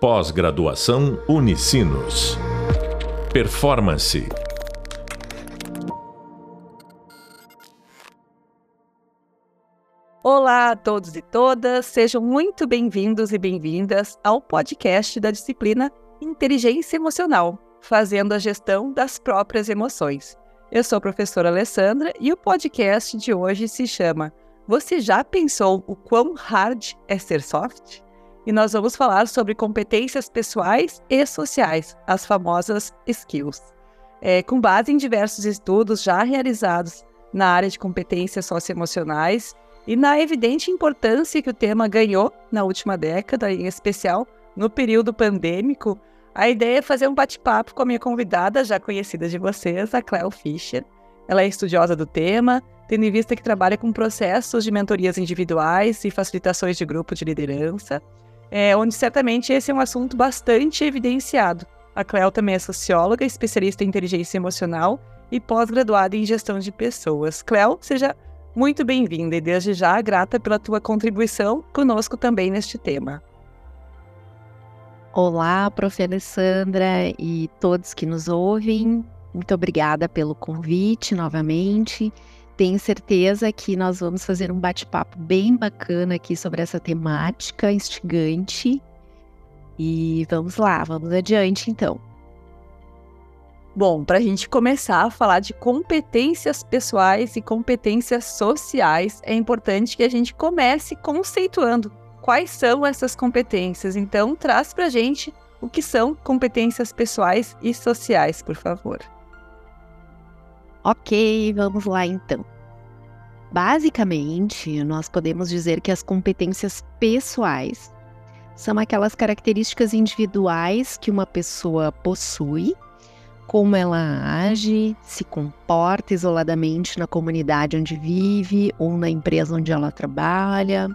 Pós-graduação Unicinos. Performance. Olá a todos e todas, sejam muito bem-vindos e bem-vindas ao podcast da disciplina Inteligência Emocional, fazendo a gestão das próprias emoções. Eu sou a professora Alessandra e o podcast de hoje se chama Você já pensou o quão hard é ser soft? E nós vamos falar sobre competências pessoais e sociais, as famosas skills. É, com base em diversos estudos já realizados na área de competências socioemocionais e na evidente importância que o tema ganhou na última década, em especial no período pandêmico, a ideia é fazer um bate-papo com a minha convidada, já conhecida de vocês, a Cleo Fischer. Ela é estudiosa do tema, tendo em vista que trabalha com processos de mentorias individuais e facilitações de grupo de liderança é, onde certamente esse é um assunto bastante evidenciado. A Cleo também é socióloga, especialista em inteligência emocional e pós-graduada em gestão de pessoas. Cleo, seja muito bem-vinda e desde já grata pela tua contribuição conosco também neste tema. Olá, prof. Alessandra e todos que nos ouvem. Muito obrigada pelo convite novamente. Tenho certeza que nós vamos fazer um bate-papo bem bacana aqui sobre essa temática instigante. E vamos lá, vamos adiante então. Bom, para a gente começar a falar de competências pessoais e competências sociais, é importante que a gente comece conceituando quais são essas competências. Então, traz para a gente o que são competências pessoais e sociais, por favor. Ok, vamos lá então. Basicamente, nós podemos dizer que as competências pessoais são aquelas características individuais que uma pessoa possui, como ela age, se comporta isoladamente na comunidade onde vive ou na empresa onde ela trabalha,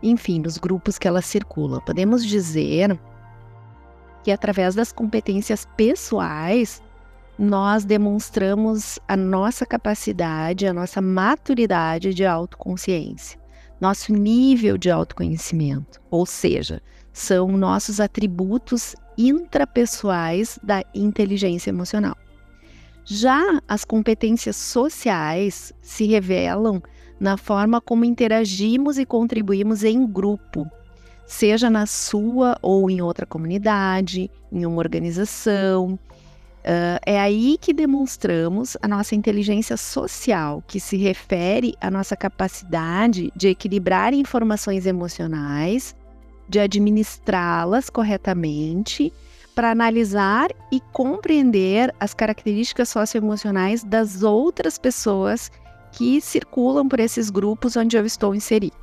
enfim, nos grupos que ela circula. Podemos dizer que através das competências pessoais nós demonstramos a nossa capacidade, a nossa maturidade de autoconsciência, nosso nível de autoconhecimento, ou seja, são nossos atributos intrapessoais da inteligência emocional. Já as competências sociais se revelam na forma como interagimos e contribuímos em grupo, seja na sua ou em outra comunidade, em uma organização, Uh, é aí que demonstramos a nossa inteligência social, que se refere à nossa capacidade de equilibrar informações emocionais, de administrá-las corretamente, para analisar e compreender as características socioemocionais das outras pessoas que circulam por esses grupos onde eu estou inserida.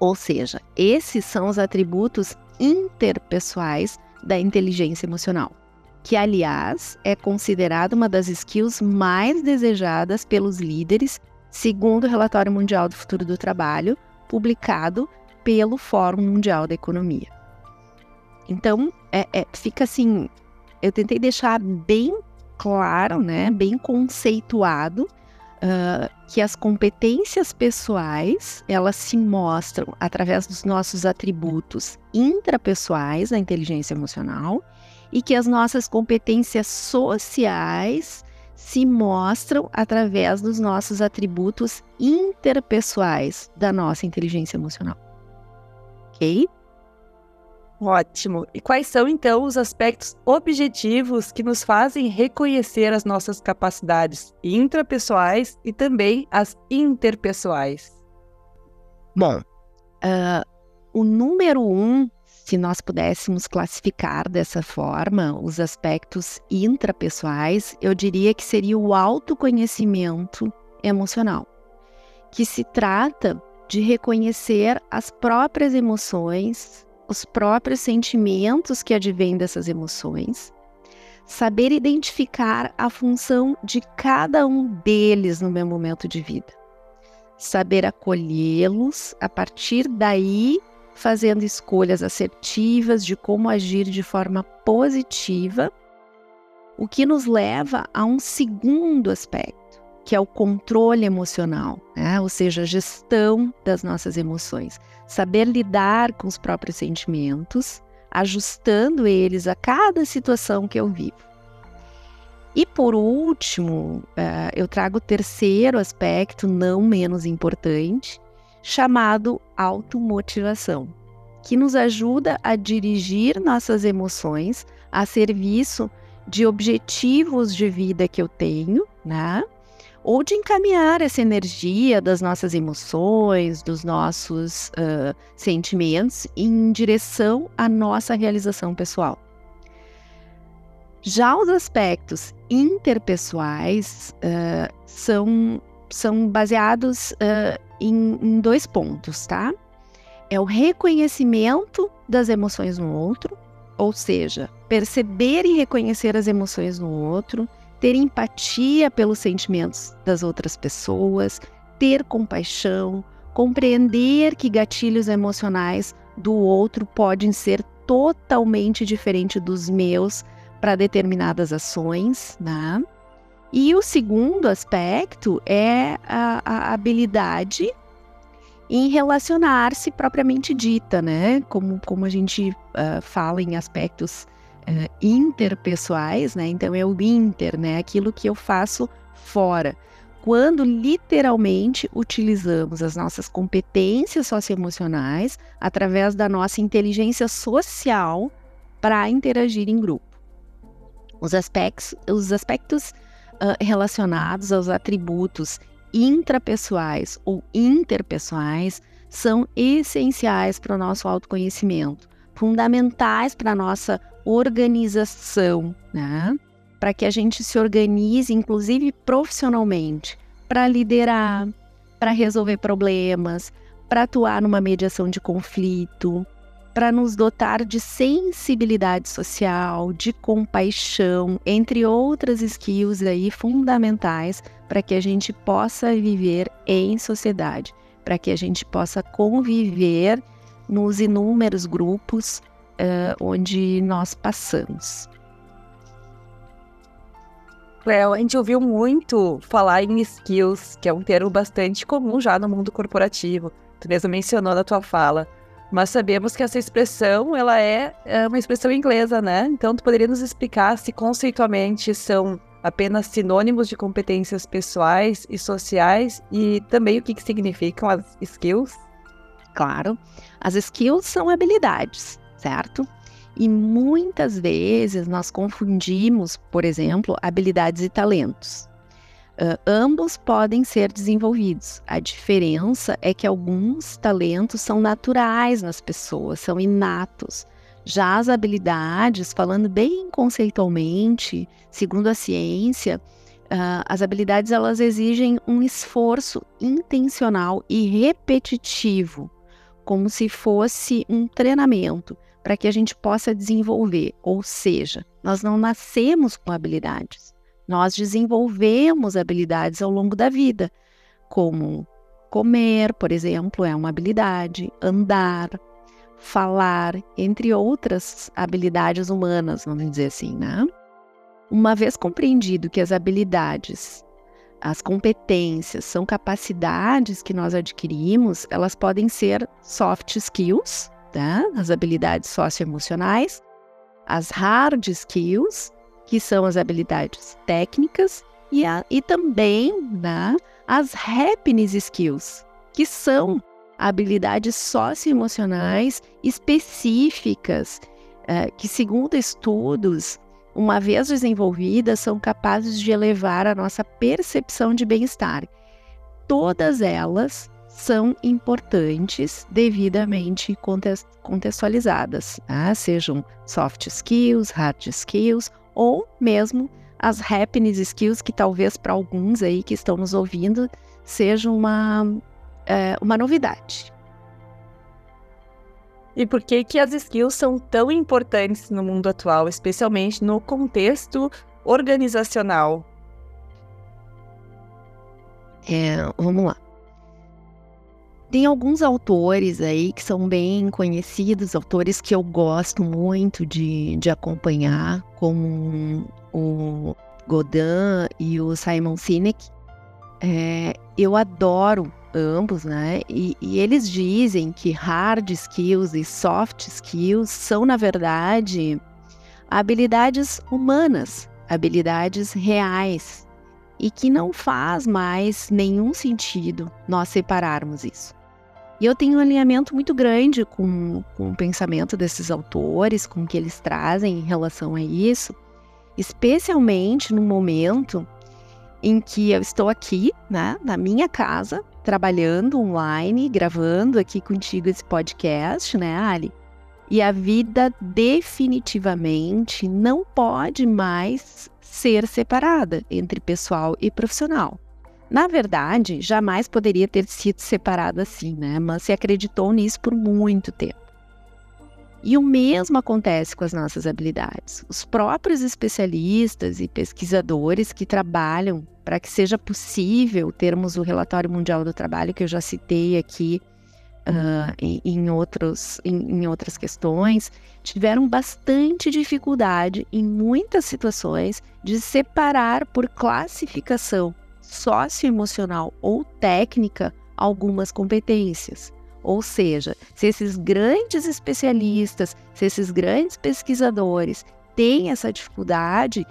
Ou seja, esses são os atributos interpessoais da inteligência emocional que, aliás, é considerada uma das skills mais desejadas pelos líderes, segundo o Relatório Mundial do Futuro do Trabalho, publicado pelo Fórum Mundial da Economia. Então, é, é, fica assim, eu tentei deixar bem claro, né, bem conceituado, uh, que as competências pessoais, elas se mostram através dos nossos atributos intrapessoais da inteligência emocional e que as nossas competências sociais se mostram através dos nossos atributos interpessoais da nossa inteligência emocional. Ok? Ótimo. E quais são então os aspectos objetivos que nos fazem reconhecer as nossas capacidades intrapessoais e também as interpessoais? Bom, uh, o número um se nós pudéssemos classificar dessa forma os aspectos intrapessoais, eu diria que seria o autoconhecimento emocional, que se trata de reconhecer as próprias emoções, os próprios sentimentos que advêm dessas emoções, saber identificar a função de cada um deles no meu momento de vida, saber acolhê-los, a partir daí fazendo escolhas assertivas de como agir de forma positiva, o que nos leva a um segundo aspecto, que é o controle emocional, né? ou seja, a gestão das nossas emoções, saber lidar com os próprios sentimentos ajustando eles a cada situação que eu vivo. E por último, uh, eu trago o terceiro aspecto, não menos importante, chamado automotivação, que nos ajuda a dirigir nossas emoções a serviço de objetivos de vida que eu tenho, né? Ou de encaminhar essa energia das nossas emoções, dos nossos uh, sentimentos em direção à nossa realização pessoal. Já os aspectos interpessoais uh, são, são baseados em, em dois pontos, tá? É o reconhecimento das emoções no outro, ou seja, perceber e reconhecer as emoções no outro, ter empatia pelos sentimentos das outras pessoas, ter compaixão, compreender que gatilhos emocionais do outro podem ser totalmente diferentes dos meus para determinadas ações, né? E o segundo aspecto é a, a habilidade em relacionar-se propriamente dita, né? Como, como a gente uh, fala em aspectos uh, interpessoais, né? Então é o inter, né? Aquilo que eu faço fora. Quando literalmente utilizamos as nossas competências socioemocionais através da nossa inteligência social para interagir em grupo. Os aspectos, os aspectos relacionados aos atributos intrapessoais ou interpessoais são essenciais para o nosso autoconhecimento, fundamentais para a nossa organização, né? Para que a gente se organize, inclusive profissionalmente, para liderar, para resolver problemas, para atuar numa mediação de conflito, para nos dotar de sensibilidade social, de compaixão, entre outras skills aí fundamentais para que a gente possa viver em sociedade, para que a gente possa conviver nos inúmeros grupos uh, onde nós passamos. Cléo, a gente ouviu muito falar em skills, que é um termo bastante comum já no mundo corporativo. Tu mesmo mencionou na tua fala mas sabemos que essa expressão ela é, é uma expressão inglesa, né? Então, tu poderia nos explicar se conceitualmente são apenas sinônimos de competências pessoais e sociais e também o que, que significam as skills? Claro, as skills são habilidades, certo? E muitas vezes nós confundimos, por exemplo, habilidades e talentos. Uh, ambos podem ser desenvolvidos. A diferença é que alguns talentos são naturais nas pessoas, são inatos. Já as habilidades, falando bem conceitualmente, segundo a ciência, uh, as habilidades elas exigem um esforço intencional e repetitivo, como se fosse um treinamento para que a gente possa desenvolver. Ou seja, nós não nascemos com habilidades nós desenvolvemos habilidades ao longo da vida, como comer, por exemplo, é uma habilidade, andar, falar, entre outras habilidades humanas, vamos dizer assim, né? Uma vez compreendido que as habilidades, as competências são capacidades que nós adquirimos, elas podem ser soft skills, tá? as habilidades socioemocionais, as hard skills, que são as habilidades técnicas e, a, e também né, as happiness skills, que são habilidades socioemocionais específicas, é, que, segundo estudos, uma vez desenvolvidas, são capazes de elevar a nossa percepção de bem-estar. Todas elas são importantes devidamente contextualizadas, né? sejam soft skills, hard skills ou mesmo as happiness skills, que talvez para alguns aí que estão nos ouvindo seja uma, é, uma novidade. E por que, que as skills são tão importantes no mundo atual, especialmente no contexto organizacional? É, vamos lá. Tem alguns autores aí que são bem conhecidos, autores que eu gosto muito de, de acompanhar, como o Godin e o Simon Sinek. É, eu adoro ambos, né? E, e, eles dizem que hard skills e soft skills são, na verdade, habilidades humanas, habilidades reais, e que não faz mais nenhum sentido nós separarmos isso. E eu tenho um alinhamento muito grande com, com o pensamento desses autores, com o que eles trazem em relação a isso, especialmente no momento em que eu estou aqui, né, na minha casa, trabalhando online, gravando aqui contigo esse podcast, né, Ali? E a vida definitivamente não pode mais ser separada entre pessoal e profissional. Na verdade, jamais poderia ter sido separada assim, né? Mas se acreditou nisso por muito tempo. E o mesmo acontece com as nossas habilidades. Os próprios especialistas e pesquisadores que trabalham para que seja possível termos o Relatório Mundial do Trabalho, que eu já citei aqui uh, em, em, outros, em, em outras questões, tiveram bastante dificuldade em muitas situações de separar por classificação socioemocional ou técnica algumas competências. Ou seja, se esses grandes especialistas, se esses grandes pesquisadores têm essa dificuldade,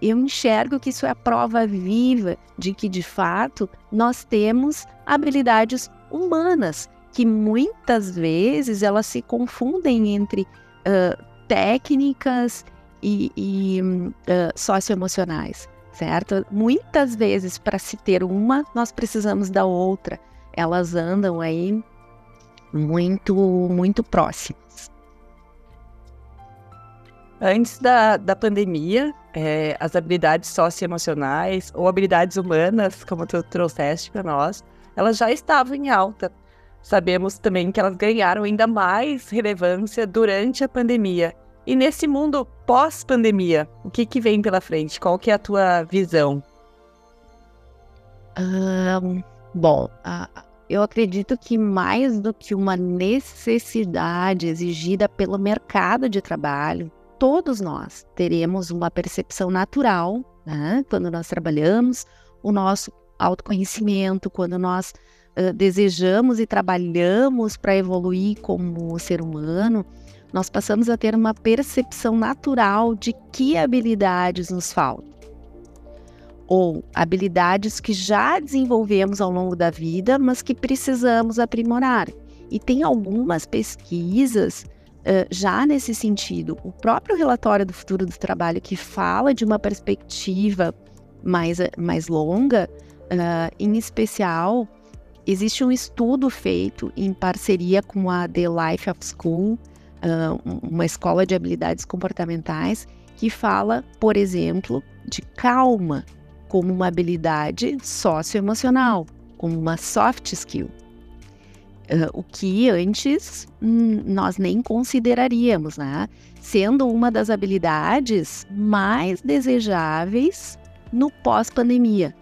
eu enxergo que isso é a prova viva de que, de fato, nós temos habilidades humanas que muitas vezes elas se confundem entre uh, técnicas e, e uh, socioemocionais, certo? Muitas vezes, para se ter uma, nós precisamos da outra. Elas andam aí muito, muito próximas. Antes da, da pandemia, é, as habilidades socioemocionais ou habilidades humanas, como tu trouxeste para nós, elas já estavam em alta. Sabemos também que elas ganharam ainda mais relevância durante a pandemia. E nesse mundo pós-pandemia, o que, que vem pela frente? Qual que é a tua visão? Um, bom, uh, eu acredito que mais do que uma necessidade exigida pelo mercado de trabalho, todos nós teremos uma percepção natural, né? quando nós trabalhamos, o nosso autoconhecimento, quando nós uh, desejamos e trabalhamos para evoluir como ser humano, nós passamos a ter uma percepção natural de que habilidades nos faltam ou habilidades que já desenvolvemos ao longo da vida, mas que precisamos aprimorar. E tem algumas pesquisas uh, já nesse sentido. O próprio relatório do futuro do trabalho, que fala de uma perspectiva mais, mais longa, uh, em especial, existe um estudo feito em parceria com a The Life of School, uma escola de habilidades comportamentais, que fala, por exemplo, de calma como uma habilidade socioemocional, como uma soft skill. Uh, o que antes hum, nós nem consideraríamos, né? Sendo uma das habilidades mais desejáveis no pós-pandemia,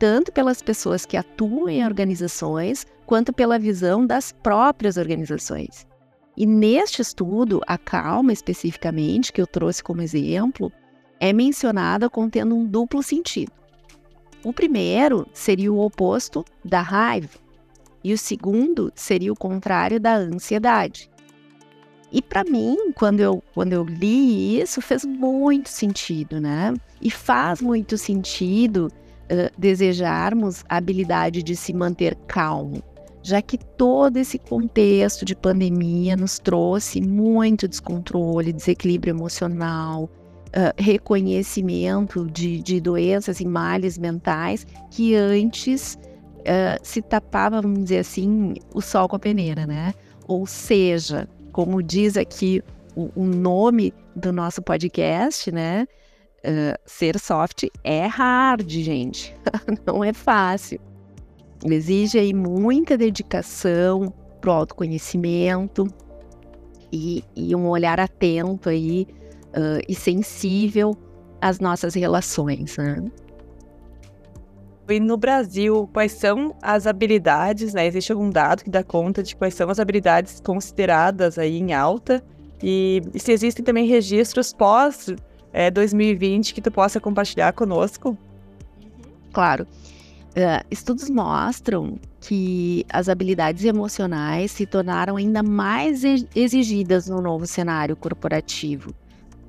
tanto pelas pessoas que atuam em organizações, quanto pela visão das próprias organizações. E neste estudo, a calma especificamente, que eu trouxe como exemplo, é mencionada contendo um duplo sentido. O primeiro seria o oposto da raiva, e o segundo seria o contrário da ansiedade. E para mim, quando eu, quando eu li isso, fez muito sentido, né? E faz muito sentido uh, desejarmos a habilidade de se manter calmo, já que todo esse contexto de pandemia nos trouxe muito descontrole, desequilíbrio emocional, uh, reconhecimento de, de doenças e males mentais que antes uh, se tapava, vamos dizer assim, o sol com a peneira, né? Ou seja, como diz aqui o, o nome do nosso podcast, né? Uh, ser soft é hard, gente. Não é fácil. Exige aí muita dedicação pro autoconhecimento e, e um olhar atento aí uh, e sensível às nossas relações. Né? E no Brasil, quais são as habilidades, né? Existe algum dado que dá conta de quais são as habilidades consideradas aí em alta? E, e se existem também registros pós é, 2020 que tu possa compartilhar conosco? Claro. Uh, estudos mostram que as habilidades emocionais se tornaram ainda mais exigidas no novo cenário corporativo,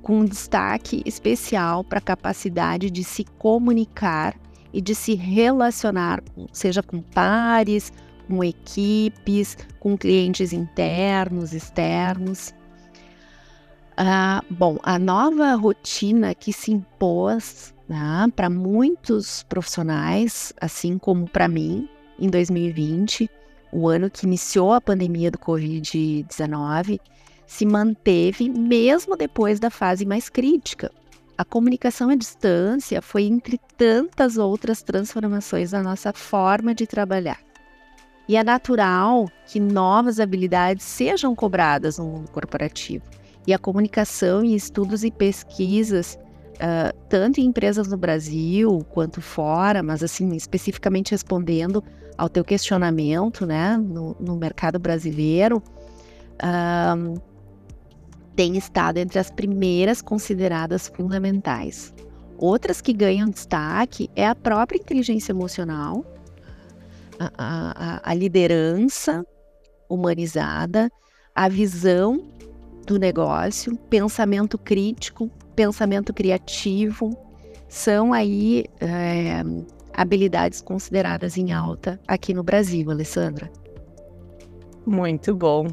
com destaque especial para a capacidade de se comunicar e de se relacionar, seja com pares, com equipes, com clientes internos, externos. Uh, bom, a nova rotina que se impôs né, para muitos profissionais, assim como para mim, em 2020, o ano que iniciou a pandemia do Covid-19, se manteve mesmo depois da fase mais crítica. A comunicação à distância foi entre tantas outras transformações na nossa forma de trabalhar. E é natural que novas habilidades sejam cobradas no mundo corporativo. E a comunicação em estudos e pesquisas uh, tanto em empresas no Brasil quanto fora, mas assim, especificamente respondendo ao teu questionamento, né, no, no mercado brasileiro, uh, tem estado entre as primeiras consideradas fundamentais. Outras que ganham destaque é a própria inteligência emocional, a, a, a liderança humanizada, a visão do negócio, pensamento crítico, pensamento criativo, são aí é, habilidades consideradas em alta aqui no Brasil, Alessandra. Muito bom.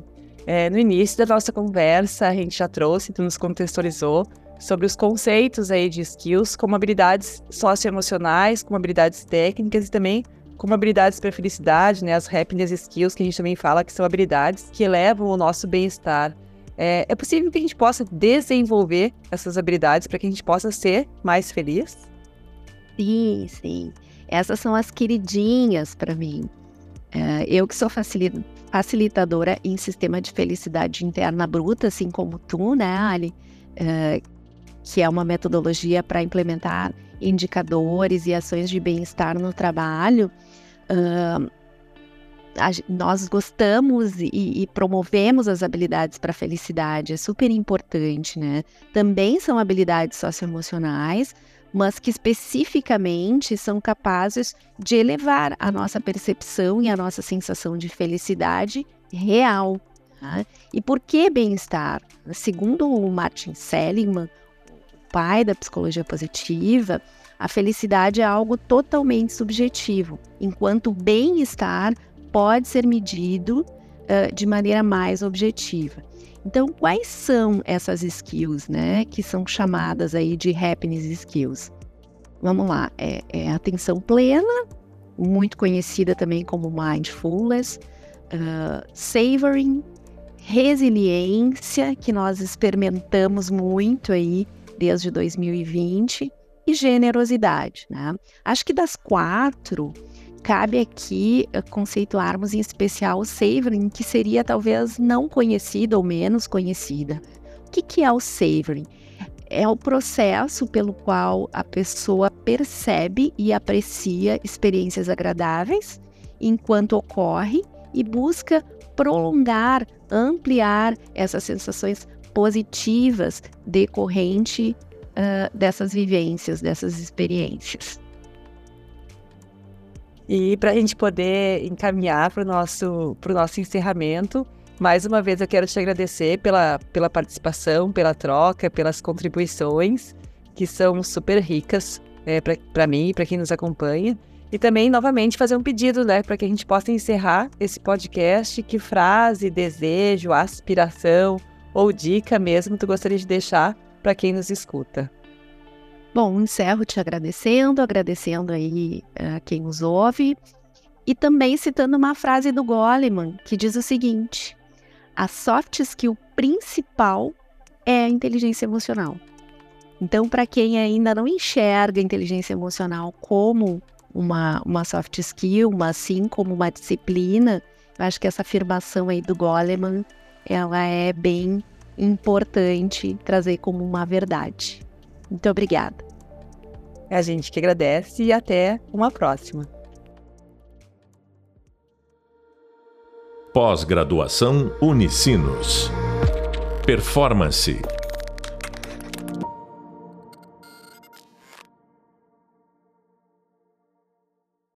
É, no início da nossa conversa, a gente já trouxe, tu nos contextualizou sobre os conceitos aí de skills como habilidades socioemocionais, como habilidades técnicas e também como habilidades para felicidade, né? As happiness skills que a gente também fala que são habilidades que elevam o nosso bem-estar. É, é possível que a gente possa desenvolver essas habilidades para que a gente possa ser mais feliz? Sim, sim. Essas são as queridinhas para mim. É, eu que sou facilitadora em sistema de felicidade interna bruta, assim como tu, né, Ali? É, que é uma metodologia para implementar indicadores e ações de bem-estar no trabalho. Uh, nós gostamos e, e, promovemos as habilidades para a felicidade, é super importante, né? Também são habilidades socioemocionais, mas que especificamente são capazes de elevar a nossa percepção e a nossa sensação de felicidade real. Tá? E por que bem-estar? Segundo o Martin Seligman, o pai da psicologia positiva, a felicidade é algo totalmente subjetivo, enquanto o bem-estar pode ser medido uh, de maneira mais objetiva. Então, quais são essas skills, né, que são chamadas aí de happiness skills? Vamos lá, é, é atenção plena, muito conhecida também como mindfulness, uh, savoring, resiliência, que nós experimentamos muito aí desde 2020, e generosidade, né? Acho que das quatro, cabe aqui eh, conceituarmos em especial o savoring, que seria talvez não conhecida ou menos conhecida. O que, que é o savoring? É o processo pelo qual a pessoa percebe e aprecia experiências agradáveis enquanto ocorre e busca prolongar, ampliar essas sensações positivas decorrente uh, dessas vivências, dessas experiências. E para a gente poder encaminhar para o nosso, nosso encerramento, mais uma vez eu quero te agradecer pela, pela participação, pela troca, pelas contribuições, que são super ricas é, para mim e para quem nos acompanha. E também, novamente, fazer um pedido né, para que a gente possa encerrar esse podcast. Que frase, desejo, aspiração ou dica mesmo tu gostaria de deixar para quem nos escuta? Bom, encerro te agradecendo, agradecendo aí a quem nos ouve e também citando uma frase do Goleman que diz o seguinte: a soft skill principal é a inteligência emocional. Então, para quem ainda não enxerga a inteligência emocional como uma, uma soft skill, mas sim como uma disciplina, eu acho que essa afirmação aí do Goleman, ela é bem importante trazer como uma verdade. Muito obrigada. É a gente que agradece e até uma próxima. Pós-graduação Unicinos. Performance